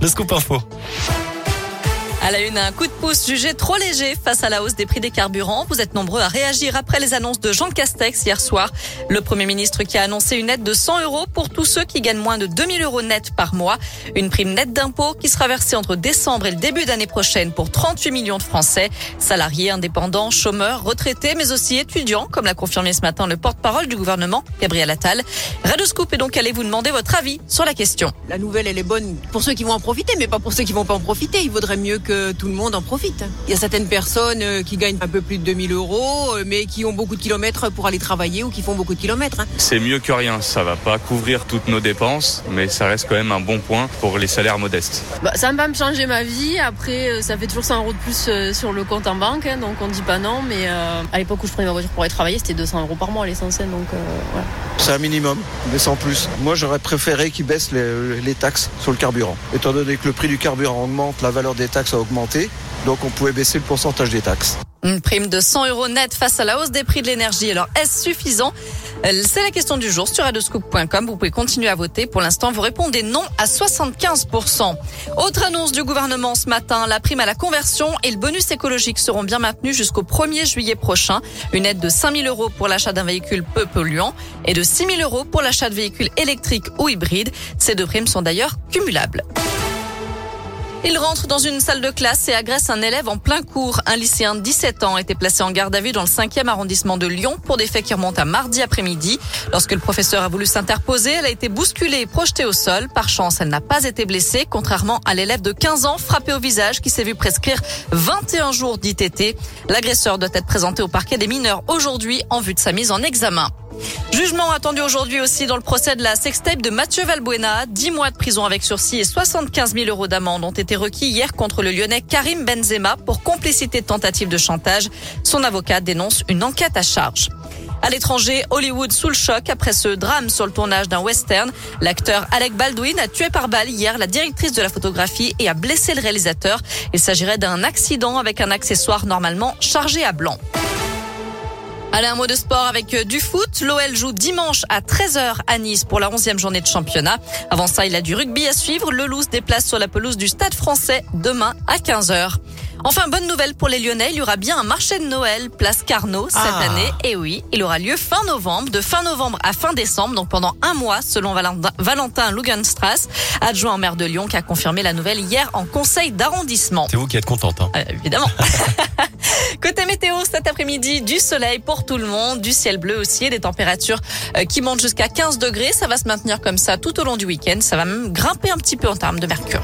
Le scoop info. À la une, un coup de pouce jugé trop léger face à la hausse des prix des carburants. Vous êtes nombreux à réagir après les annonces de Jean Castex hier soir. Le Premier ministre qui a annoncé une aide de 100 euros pour tous ceux qui gagnent moins de 2000 euros net par mois. Une prime nette d'impôt qui sera versée entre décembre et le début d'année prochaine pour 38 millions de Français. Salariés, indépendants, chômeurs, retraités, mais aussi étudiants, comme l'a confirmé ce matin le porte-parole du gouvernement, Gabriel Attal. Radio Scoop est donc allé vous demander votre avis sur la question. La nouvelle, elle est bonne pour ceux qui vont en profiter, mais pas pour ceux qui vont pas en profiter. Il vaudrait mieux que tout le monde en profite. Il y a certaines personnes euh, qui gagnent un peu plus de 2000 euros, euh, mais qui ont beaucoup de kilomètres pour aller travailler ou qui font beaucoup de kilomètres. Hein. C'est mieux que rien. Ça va pas couvrir toutes nos dépenses, mais ça reste quand même un bon point pour les salaires modestes. Bah, ça va pas me changer ma vie. Après, euh, ça fait toujours 100 euros de plus sur le compte en banque, hein, donc on dit pas non. Mais à l'époque où je prenais ma voiture pour aller travailler, c'était 200 euros par mois l'essentiel. Donc voilà. C'est un minimum, mais sans plus. Moi, j'aurais préféré qu'ils baissent les, les taxes sur le carburant. Étant donné que le prix du carburant augmente, la valeur des taxes a Donc on pouvait baisser le pourcentage des taxes. Une prime de 100 euros net face à la hausse des prix de l'énergie. Alors est-ce suffisant? C'est la question du jour sur radoscoop.com. Vous pouvez continuer à voter. Pour l'instant, vous répondez non à 75%. Autre annonce du gouvernement ce matin, la prime à la conversion et le bonus écologique seront bien maintenus jusqu'au 1er juillet prochain. Une aide de 5 000 euros pour l'achat d'un véhicule peu polluant et de 6 000 euros pour l'achat de véhicules électriques ou hybrides. Ces deux primes sont d'ailleurs cumulables. Il rentre dans une salle de classe et agresse un élève en plein cours. Un lycéen de 17 ans a été placé en garde à vue dans le 5e arrondissement de Lyon pour des faits qui remontent à mardi après-midi. Lorsque le professeur a voulu s'interposer, elle a été bousculée et projetée au sol. Par chance, elle n'a pas été blessée, contrairement à l'élève de 15 ans frappé au visage qui s'est vu prescrire 21 jours d'ITT. L'agresseur doit être présenté au parquet des mineurs aujourd'hui en vue de sa mise en examen. Jugement attendu aujourd'hui aussi dans le procès de la sextape de Mathieu Valbuena. 10 mois de prison avec sursis et 75 000 euros d'amende ont été requis hier contre le lyonnais Karim Benzema pour complicité de tentative de chantage. Son avocat dénonce une enquête à charge. À l'étranger, Hollywood sous le choc après ce drame sur le tournage d'un western. L'acteur Alec Baldwin a tué par balle hier la directrice de la photographie et a blessé le réalisateur. Il s'agirait d'un accident avec un accessoire normalement chargé à blanc. Allez, un mot de sport avec euh, du foot. L'OL joue dimanche à 13h à Nice pour la 11e journée de championnat. Avant ça, il a du rugby à suivre. Le Louz déplace sur la pelouse du Stade français demain à 15h. Enfin, bonne nouvelle pour les Lyonnais, il y aura bien un marché de Noël place Carnot cette Ah. année. Et oui, il aura lieu fin novembre, de fin novembre à fin décembre, donc pendant un mois, selon Valentin- Lugenstrass, adjoint au maire de Lyon, qui a confirmé la nouvelle hier en conseil d'arrondissement. C'est vous qui êtes contente. Hein. Euh, évidemment. Côté météo, cet après-midi, du soleil pour tout le monde, du ciel bleu aussi, et des températures euh, qui montent jusqu'à 15 degrés. Ça va se maintenir comme ça tout au long du week-end. Ça va même grimper un petit peu en termes de mercure.